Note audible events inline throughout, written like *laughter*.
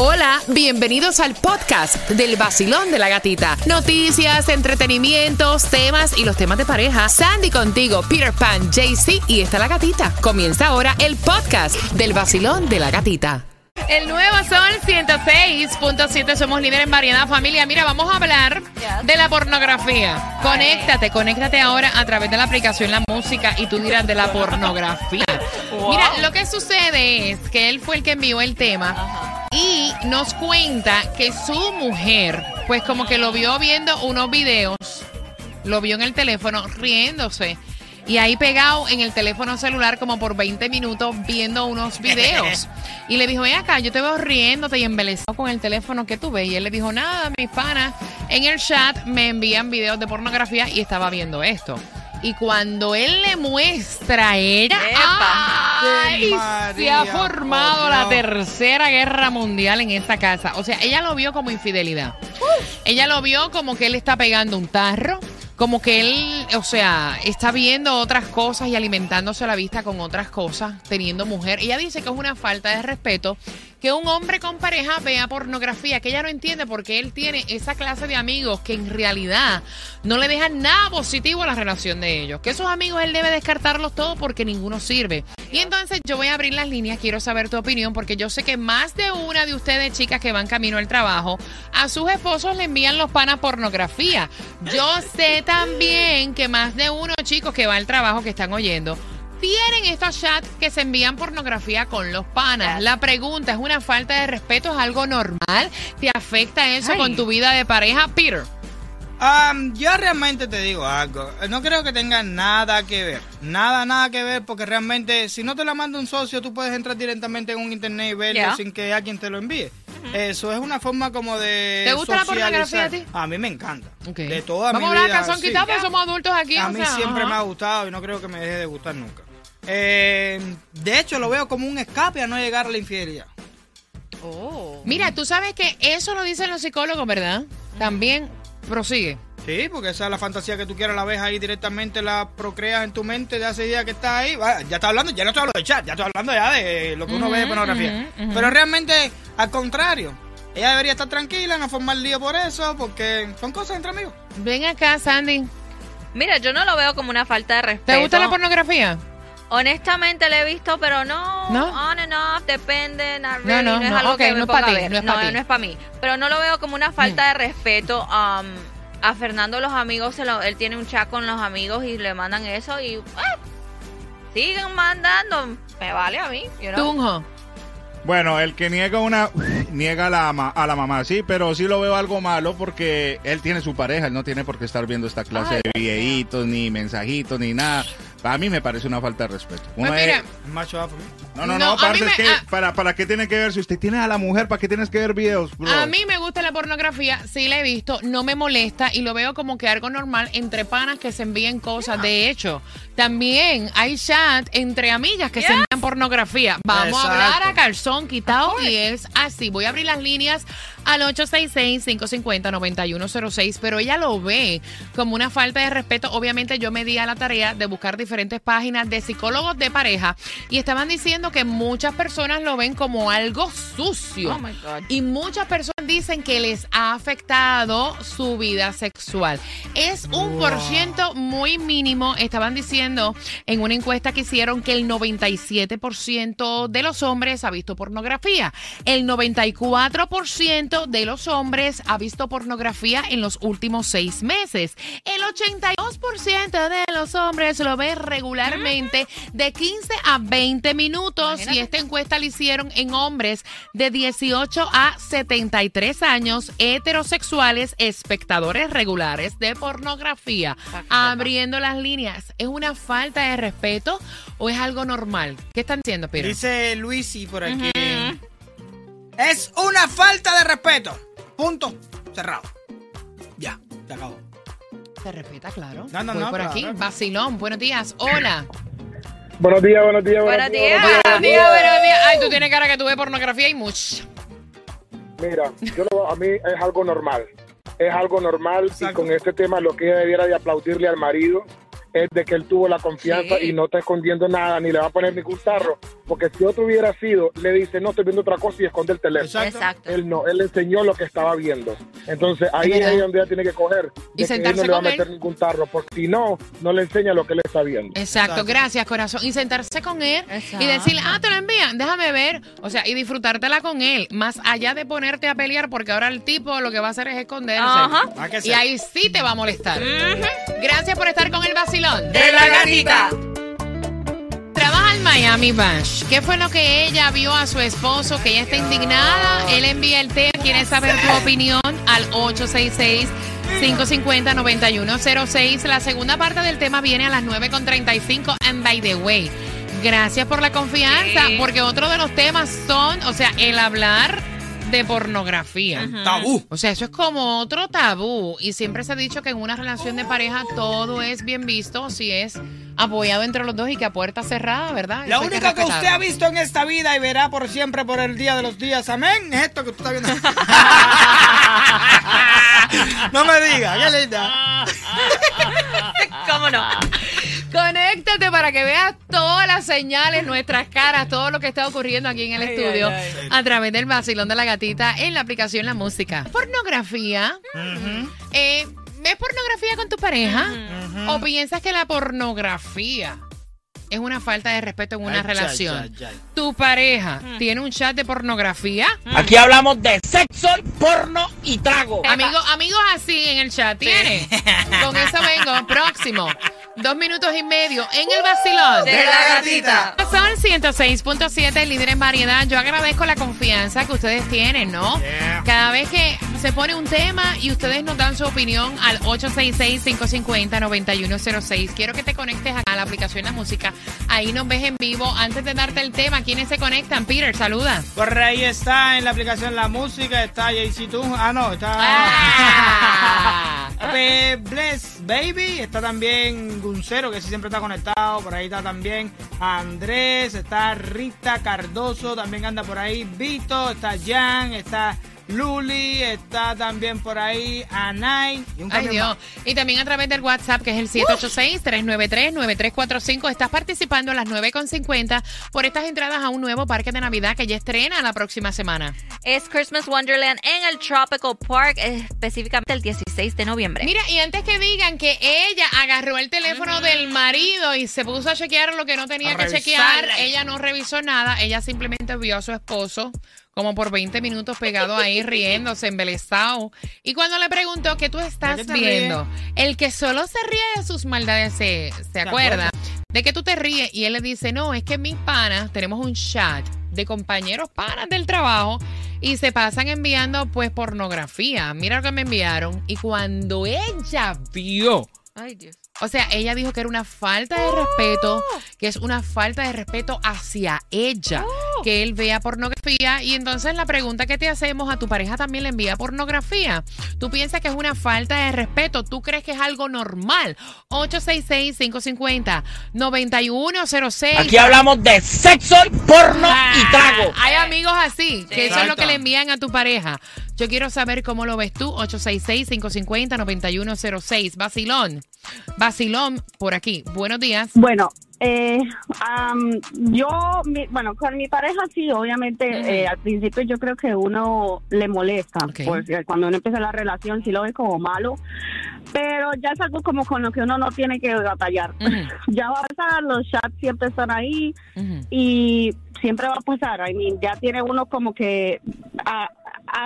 Hola, bienvenidos al podcast del vacilón de la gatita. Noticias, entretenimientos, temas y los temas de pareja. Sandy contigo, Peter Pan, JC y está la gatita. Comienza ahora el podcast del vacilón de la gatita. El nuevo Sol 106.7, somos líderes en variedad familia. Mira, vamos a hablar de la pornografía. Conéctate, conéctate ahora a través de la aplicación La Música y tú dirás de la pornografía. Mira, lo que sucede es que él fue el que envió el tema y nos cuenta que su mujer, pues como que lo vio viendo unos videos, lo vio en el teléfono riéndose. Y ahí pegado en el teléfono celular como por 20 minutos viendo unos videos. *laughs* Y le dijo, ven acá, yo te veo riéndote y embelezado con el teléfono que tú ves. Y él le dijo, nada, mis panas en el chat me envían videos de pornografía y estaba viendo esto. Y cuando él le muestra a ella, ¡ay! se ha formado la tercera guerra mundial en esta casa. O sea, ella lo vio como infidelidad. Ella lo vio como que él está pegando un tarro como que él, o sea, está viendo otras cosas y alimentándose la vista con otras cosas, teniendo mujer. Ella dice que es una falta de respeto que un hombre con pareja vea pornografía, que ella no entiende porque él tiene esa clase de amigos que en realidad no le dejan nada positivo a la relación de ellos. Que esos amigos él debe descartarlos todos porque ninguno sirve. Y entonces yo voy a abrir las líneas, quiero saber tu opinión, porque yo sé que más de una de ustedes, chicas que van camino al trabajo, a sus esposos le envían los panas pornografía. Yo sé también que más de uno, chicos, que va al trabajo, que están oyendo, tienen estos chats que se envían pornografía con los panas. La pregunta, ¿es una falta de respeto? ¿Es algo normal? ¿Te afecta eso con tu vida de pareja, Peter? Um, yo realmente te digo algo. No creo que tenga nada que ver. Nada, nada que ver, porque realmente, si no te la manda un socio, tú puedes entrar directamente en un internet y verlo sin que alguien te lo envíe. Eso es una forma como de. ¿Te gusta la pornografía a ti? A mí me encanta. De toda Vamos mi vida. Vamos a hablar calzón quitado, porque somos adultos aquí. A mí siempre me ha gustado y no creo que me deje de gustar nunca. Eh, de hecho, lo veo como un escape a no llegar a la infidelidad. Oh. Mira, tú sabes que eso lo dicen los psicólogos, ¿verdad? También Prosigue. Sí, porque esa es la fantasía que tú quieras, la ves ahí directamente, la procreas en tu mente de hace días que está ahí. Ya está hablando, ya no estoy hablando de chat, ya estoy hablando ya de lo que uno ve de pornografía. Pero realmente, al contrario, ella debería estar tranquila, no formar lío por eso, porque son cosas entre amigos. Ven acá, Sandy. Mira, yo no lo veo como una falta de respeto. ¿Te gusta la pornografía? Honestamente le he visto, pero no, ¿No? on and off, depende, no, no, no, es algo que no es para ti, no es para ti. No es para mí, pero no lo veo como una falta mm. de respeto. Um, a Fernando los amigos, él tiene un chat con los amigos y le mandan eso y siguen mandando, me vale a mí. You Tunjo. Bueno, el que niega una *laughs* niega a la, a la mamá, sí, pero sí lo veo algo malo porque él tiene su pareja, él no tiene por qué estar viendo esta clase de videitos, ni mensajitos, ni nada. A mí me parece una falta de respeto. Pues mira, macho No, no, no, para, ¿para qué tiene que ver? Si usted tiene a la mujer, ¿para qué tienes que ver videos? A mí me gusta la pornografía, sí la he visto, no me molesta y lo veo como que algo normal entre panas que se envíen cosas. De hecho, también hay chat entre amigas que se envían pornografía. Vamos a hablar a calzón quitado y es así. Voy a abrir las líneas al 866-550-9106, pero ella lo ve como una falta de respeto. Obviamente yo me di a la tarea de buscar diferentes páginas de psicólogos de pareja y estaban diciendo que muchas personas lo ven como algo sucio. Oh y muchas personas dicen que les ha afectado su vida sexual. Es un por ciento muy mínimo. Estaban diciendo en una encuesta que hicieron que el 97% de los hombres ha visto pornografía. El 94% de los hombres ha visto pornografía en los últimos seis meses. El 82% de los hombres lo ve regularmente de 15 a 20 minutos. Y esta encuesta la hicieron en hombres de 18 a 73 años, heterosexuales, espectadores regulares de pornografía. Abriendo las líneas. ¿Es una falta de respeto o es algo normal? ¿Qué están diciendo, Piro? Dice Luisi por aquí. Es una falta de respeto. Punto. Cerrado. Ya, se acabó. Se respeta, claro. No, no, Voy por aquí. Vacilón, buenos días. Hola. Buenos días, buenos días. Buenos, días. Buenos días, buenos días. Ay, tú tienes cara que tú ves pornografía y mucho. Mira, yo a mí es algo normal. Es algo normal y con este tema lo que ella debiera de aplaudirle al marido es de que él tuvo la confianza Sí. y no está escondiendo nada, ni le va a poner ningún tarro, porque si otro hubiera sido, le dice, no, estoy viendo otra cosa y esconde el teléfono. Exacto. Exacto. Él no, él le enseñó lo que estaba viendo. Entonces ahí Es es donde ella tiene que coger. Y que él no le va a él. meter ningún tarro, porque si no, no le enseña lo que él está viendo. Exacto, Exacto. gracias, corazón. Y sentarse con él Exacto. y decirle, ah, te lo envían, déjame ver. O sea, y disfrutártela con él, más allá de ponerte a pelear, porque ahora el tipo lo que va a hacer es esconderse. Ajá. Y ahí sí te va a molestar. Gracias por estar con el vacilón. De la gatita. Trabaja en Miami Bash. ¿Qué fue lo que ella vio a su esposo? Que ella está indignada. Él envía el tema. Quiere saber tu opinión al 866-550-9106. La segunda parte del tema viene a las 9.35. And by the way, gracias por la confianza. Porque otro de los temas son, o sea, el hablar de pornografía. Tabú. O sea, eso es como otro tabú. Y siempre se ha dicho que en una relación de pareja todo es bien visto si es apoyado entre los dos y que a puerta cerrada, ¿verdad? La Eso que única que usted ha visto en esta vida y verá por siempre por el día de los días, amén, es esto que tú estás viendo. *laughs* *laughs* no me digas, qué linda. *laughs* ¿Cómo no? Conéctate para que veas todas las señales, nuestras caras, todo lo que está ocurriendo aquí en el estudio a través del vacilón de la gatita en la aplicación La Música. Pornografía. Eh, ¿Ves pornografía con tu pareja? ¿O piensas que la pornografía es una falta de respeto en una relación? ¿Tu pareja tiene un chat de pornografía? Aquí hablamos de sexo, porno y trago. Amigos, amigos así en el chat, ¿tiene? Con eso vengo, próximo. Dos minutos y medio en el vacilón. De la gatita. Son 106.7, líder en variedad. Yo agradezco la confianza que ustedes tienen, ¿no? Yeah. Cada vez que se pone un tema y ustedes nos dan su opinión al 866-550-9106. Quiero que te conectes acá a la aplicación La Música. Ahí nos ves en vivo. Antes de darte el tema, ¿quiénes se conectan? Peter, saluda. Por ahí está en la aplicación La Música, está JC Tun. Ah, no, está. Ah. Bless Baby, está también Guncero, que sí siempre está conectado. Por ahí está también Andrés, está Rita Cardoso, también anda por ahí Vito, está Jan, está Luli, está también por ahí Anay. Y un Ay Dios. Y también a través del WhatsApp, que es el 786-393-9345. Estás participando a las 9.50 por estas entradas a un nuevo parque de Navidad que ya estrena la próxima semana. Es Christmas Wonderland en el Tropical Park, específicamente el 16 de noviembre. Mira, y antes que digan que ella agarró el teléfono del marido y se puso a chequear lo que no tenía A que chequear, ella no revisó nada, ella simplemente vio a su esposo como por 20 minutos pegado ahí riéndose, embelesado. Y cuando le preguntó qué tú estás qué viendo, el que solo se ríe de sus maldades se, se acuerda de que tú te ríes y él le dice, no, es que mis panas tenemos un chat de compañeros panas del trabajo y se pasan enviando pues pornografía. Mira lo que me enviaron. Y cuando ella vio Ay, Dios. o sea, ella dijo que era una falta de respeto, que es una falta de respeto hacia ella, que él vea pornografía. Y entonces la pregunta que te hacemos a tu pareja también le envía pornografía. ¿Tú piensas que es una falta de respeto? ¿Tú crees que es algo normal? 866-550-9106. Aquí hablamos de sexo, porno y trago. Hay amigos así, que eso es lo que le envían a tu pareja. Yo quiero saber cómo lo ves tú. 866-550-9106. Vacilón. Vacilón por aquí. Buenos días. Bueno, eh, am, yo, mi- bueno, con mi pareja sí, obviamente, eh, al principio yo creo que uno le molesta, porque cuando uno empieza la relación sí lo ve como malo, pero ya es algo como con lo que uno no tiene que batallar. *laughs* Ya va a pasar, los chats siempre están ahí y siempre va a pasar. I mean, ya tiene uno como que a, a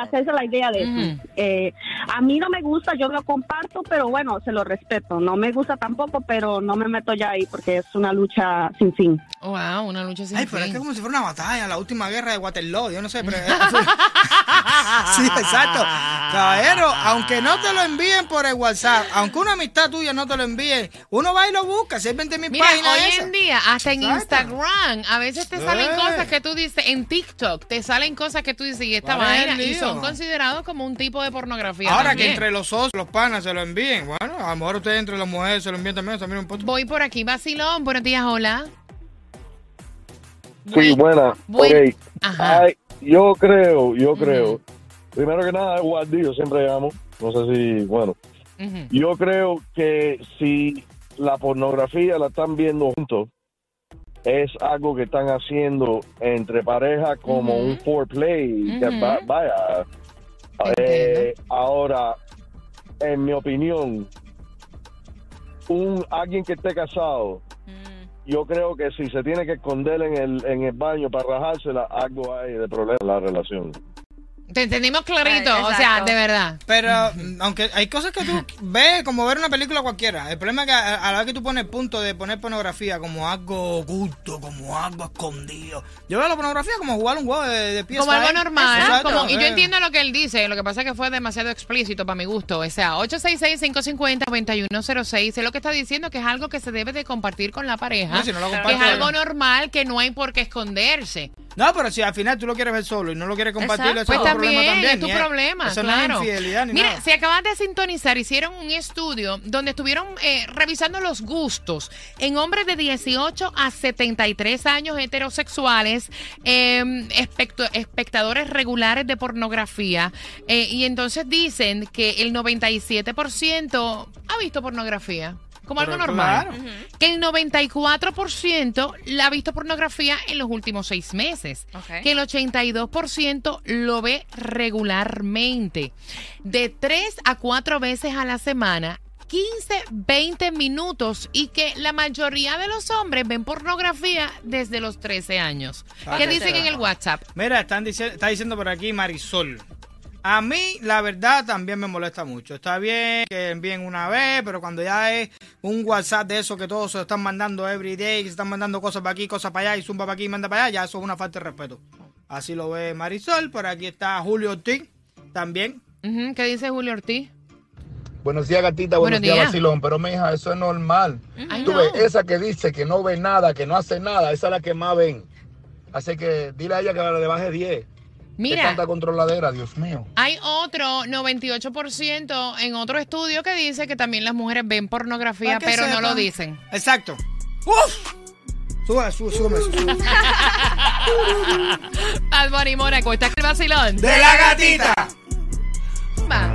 hacerse la idea de eso. Eh, a mí no me gusta, yo lo comparto, pero bueno, se lo respeto. No me gusta tampoco, pero no me meto ya ahí porque es una lucha sin fin. Wow, una lucha sin Ay, pero es fin. que como si fuera una batalla, la última guerra de Waterloo, yo no sé, pero... *laughs* *laughs* sí, exacto. Caballero, aunque no te lo envíen por el WhatsApp, aunque una amistad tuya no te lo envíe, uno va y lo busca, si hay 20 mil Mira, páginas hoy esas. en día, hasta en Exacto. Instagram, a veces te salen Eh. cosas que tú dices, en TikTok, te salen cosas que tú dices, y esta ¿Cuál es el vaina, y son considerados como un tipo de pornografía. Ahora también. que entre los socios, los panas se lo envíen, bueno, a lo mejor ustedes entre las mujeres se lo envían también, también un poco. Voy por aquí, vacilón. Buenos días, hola. Sí, buena. Ajá. Ay, yo creo, yo creo. Primero que nada, Guardi, yo siempre llamo. No sé si, bueno, yo creo que si la pornografía la están viendo juntos, es algo que están haciendo entre parejas como un foreplay. va- vaya, eh, ahora, en mi opinión, un alguien que esté casado, yo creo que si se tiene que esconder en el, en el baño para rajársela, algo hay de problema en la relación. Te entendimos clarito, Ay, o sea, de verdad. Pero, aunque hay cosas que tú *laughs* ves como ver una película cualquiera. El problema es que a, a la vez que tú pones el punto de poner pornografía como algo oculto, como algo escondido. Yo veo la pornografía como jugar un juego de, de PS5. Como algo normal. Exacto, como- y yo eh. entiendo lo que él dice, lo que pasa es que fue demasiado explícito para mi gusto. O sea, 866-550-9106 es lo que está diciendo que es algo que se debe de compartir con la pareja. No, si no lo que es algo normal, que no hay por qué esconderse. No, pero si al final tú lo quieres ver solo y no lo quieres compartir, Exacto. eso Pues es tu problema también, también. es tu y problema, Eso claro. no es infidelidad ni Mira, nada. si acabas de sintonizar, hicieron un estudio donde estuvieron eh, revisando los gustos en hombres de 18 a 73 años heterosexuales, eh, espectadores regulares de pornografía, eh, y entonces dicen que el 97% ha visto pornografía. Como Pero algo normal. claro. Que el 94% la ha visto pornografía en los últimos seis meses. Que el 82% lo ve regularmente. De 3 a 4 veces a la semana. 15, 20 minutos y que la mayoría de los hombres ven pornografía desde los 13 años. Ah, ¿Qué que dicen en el WhatsApp? Mira, están dici- está diciendo por aquí Marisol. A mí, la verdad, también me molesta mucho. Está bien que envíen una vez, pero cuando ya es un WhatsApp de eso que todos se están mandando every day, que se están mandando cosas para aquí, cosas para allá, y zumba para aquí y manda para allá, ya eso es una falta de respeto. Así lo ve Marisol. Por aquí está Julio Ortiz, también. ¿Qué dice Julio Ortiz? Buenos días, gatita. Buenos, Buenos días, días. vacilón. Pero, mija, eso es normal. Ay, Tú no. ves, esa que dice que no ve nada, que no hace nada, esa es la que más ven. Así que dile a ella que le baje 10. Mira, tanta controladera, Dios mío. hay otro 98% en otro estudio que dice que también las mujeres ven pornografía, que pero no sepan. lo dicen. Exacto. ¡Uf! Sube, sube, súbeme eso, *laughs* sube. Bad Bunny Mónaco, está el vacilón. ¡De la gatita! Va.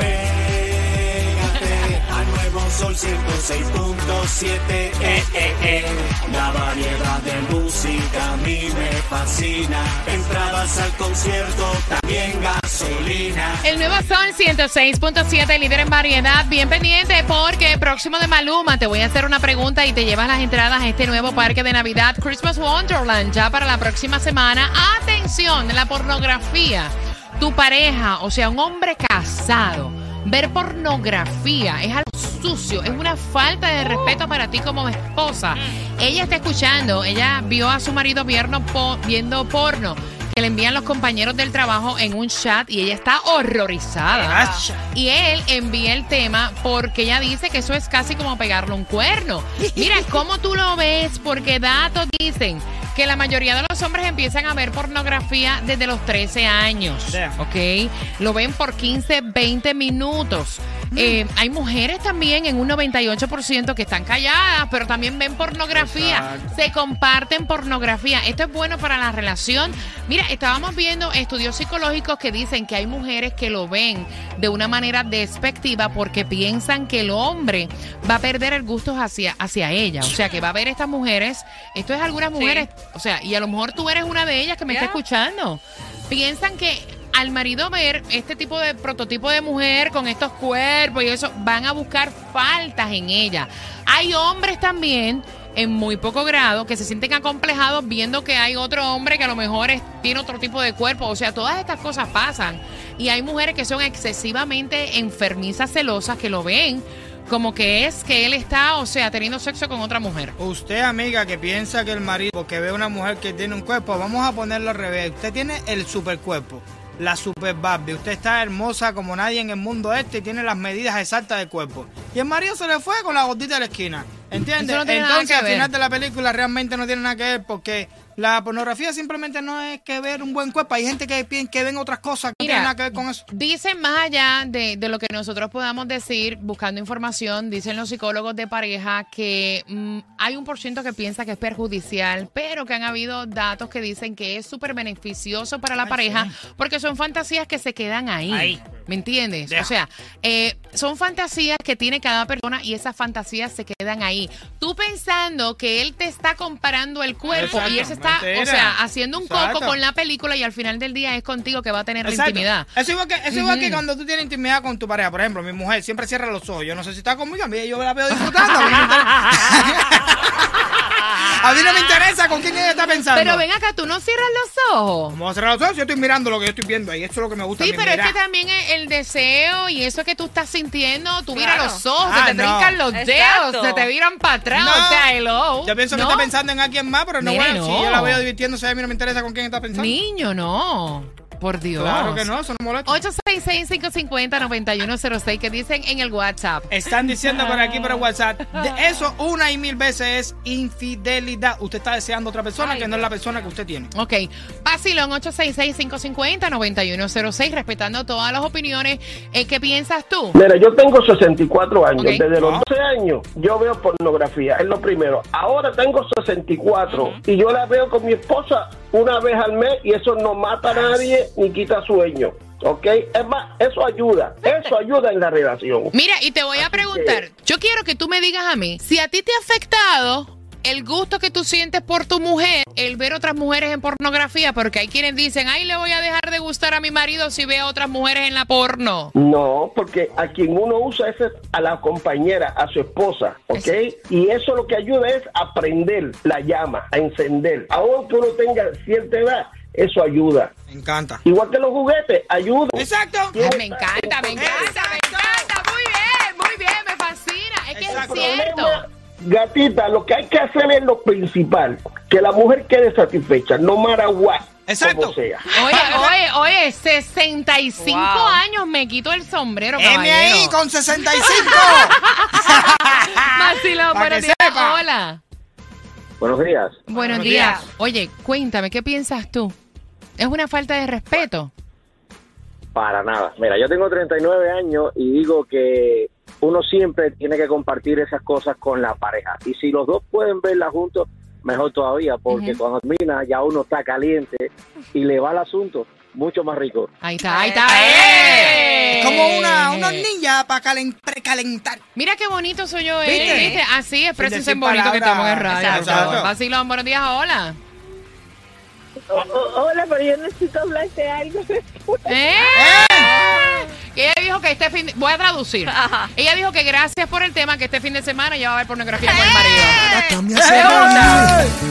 Sol 106.7 eh, eh, eh. La variedad de música a mí me fascina Entradas al concierto, también gasolina El nuevo Sol 106.7, líder en variedad. Bien pendiente porque próximo de Maluma te voy a hacer una pregunta y te llevas las entradas a este nuevo parque de Navidad, Christmas Wonderland, ya para la próxima semana. Atención, la pornografía. Tu pareja, o sea, un hombre casado, ver pornografía es algo sucio, es una falta de respeto para ti como esposa. Ella está escuchando, ella vio a su marido viendo, po- viendo porno que le envían los compañeros del trabajo en un chat y ella está horrorizada. Y él envía el tema porque ella dice que eso es casi como pegarle un cuerno. Mira, ¿cómo tú lo ves? Porque datos dicen que la mayoría de los hombres empiezan a ver pornografía desde los 13 años. Damn. ¿Ok? Lo ven por 15, 20 minutos. Eh, hay mujeres también en un 98% que están calladas, pero también ven pornografía. Exacto. Se comparten pornografía. Esto es bueno para la relación. Mira, estábamos viendo estudios psicológicos que dicen que hay mujeres que lo ven de una manera despectiva porque piensan que el hombre va a perder el gusto hacia, hacia ella. O sea, que va a ver estas mujeres. Esto es algunas mujeres, o sea, y a lo mejor tú eres una de ellas que me está Ya. escuchando. Piensan que al marido ver este tipo de prototipo de mujer con estos cuerpos y eso, van a buscar faltas en ella. Hay hombres también en muy poco grado que se sienten acomplejados viendo que hay otro hombre que a lo mejor tiene otro tipo de cuerpo. O sea, todas estas cosas pasan. Y hay mujeres que son excesivamente enfermizas, celosas, que lo ven como que es que él está, o sea, teniendo sexo con otra mujer. Usted, amiga, que piensa que el marido, porque ve una mujer que tiene un cuerpo, vamos a ponerlo al revés. Usted tiene el super cuerpo, la super Barbie. Usted está hermosa como nadie en el mundo este y tiene las medidas exactas del cuerpo. Y el marido se le fue con la gordita de la esquina. ¿Entiendes? No Entonces, al final de la película realmente no tiene nada que ver porque la pornografía simplemente no es que ver un buen cuerpo. Hay gente que, que ven otras cosas que no tienen nada que ver con eso. Dicen más allá de, de lo que nosotros podamos decir, buscando información, dicen los psicólogos de pareja que mm, hay un por ciento que piensa que es perjudicial, pero que han habido datos que dicen que es súper beneficioso para la pareja porque son fantasías que se quedan ahí. Ahí. ¿Me entiendes? O sea, eh, son fantasías que tiene cada persona y esas fantasías se quedan ahí. Tú pensando que él te está comparando el cuerpo y él se está, O sea, haciendo un Exacto. coco con la película y al final del día es contigo que va a tener la intimidad. Eso igual que, eso igual que Ujú. cuando tú tienes intimidad con tu pareja. Por ejemplo, mi mujer siempre cierra los ojos. Yo no sé si está conmigo, a mí yo la veo disfrutando. *laughs* A mí no me interesa, con quién ella está pensando. Pero ven acá, tú no cierras los ojos. Vamos a cerrar los ojos, yo estoy mirando lo que yo estoy viendo ahí. Eso es lo que me gusta. Sí, a mí, pero es que también el, el deseo y eso que tú estás sintiendo, tú miras Claro. los ojos, Ah, se te no. brincan los Exacto. dedos, se te viran para atrás, No. o sea, hello. Yo pienso ¿No? que está pensando en alguien más, pero no, Nene, bueno, no. si yo la veo divirtiéndose, a mí no me interesa con quién está pensando. Niño, no. Por Dios. Claro que no, eso no molesta. 866-550-9106 que dicen en el WhatsApp. Están diciendo por aquí por el WhatsApp, de *laughs* eso una y mil veces es infidelidad. Usted está deseando a otra persona Ay, que no es la persona que usted tiene. Ok, Basilón 866-550-9106, respetando todas las opiniones. Eh, ¿Qué piensas tú? Mira, yo tengo 64 años. Desde los 12 años yo veo pornografía. Es lo primero. Ahora tengo 64 y yo la veo con mi esposa una vez al mes y eso no mata a nadie ni quita sueño. ¿Ok? Es más, eso ayuda. Eso *laughs* ayuda en la relación. Mira, y te voy a preguntar, yo quiero que tú me digas a mí, si a ti te ha afectado el gusto que tú sientes por tu mujer, el ver otras mujeres en pornografía, porque hay quienes dicen, ay, le voy a dejar de gustar a mi marido si ve a otras mujeres en la porno. No, porque a quien uno usa es a la compañera, a su esposa, ¿ok? Y eso lo que ayuda es a prender la llama, a encender. Aunque uno tenga cierta edad, eso ayuda. Me encanta. Igual que los juguetes, ayuda. Exacto. Ay, me encanta, me encanta, me encanta, muy bien, muy bien, me fascina, es que Exacto. es cierto. Gatita, lo que hay que hacer es lo principal, que la mujer quede satisfecha, no what, Exacto. como sea. Oye, *laughs* oye, oye, 65 Wow. años me quito el sombrero, M ahí caballero. con 65. *laughs* Vacilón, Pa' buenos que días, sepa. hola. Buenos días. Buenos Buenos días. días. Oye, cuéntame, ¿qué piensas tú? ¿Es una falta de respeto? Para nada. Mira, yo tengo 39 años y digo que uno siempre tiene que compartir esas cosas con la pareja. Y si los dos pueden verla juntos, mejor todavía, porque cuando termina ya uno está caliente y le va el asunto mucho más rico. Ahí está, ahí está. Es ¡Eh! como una, una hornilla para precalentar. Mira qué bonito soy yo, ¿eh? ¿Viste? ¿Viste? Así, en bonito que palabras. estamos en radio. Exacto. Vacilón, buenos días, hola. Hola, pero yo necesito hablarte algo. *laughs* ¿Eh? Que ella dijo que este fin de... Voy a traducir. Ajá. Ella dijo que gracias por el tema, que este fin de semana ella va a ver pornografía con el marido. ¡Eh!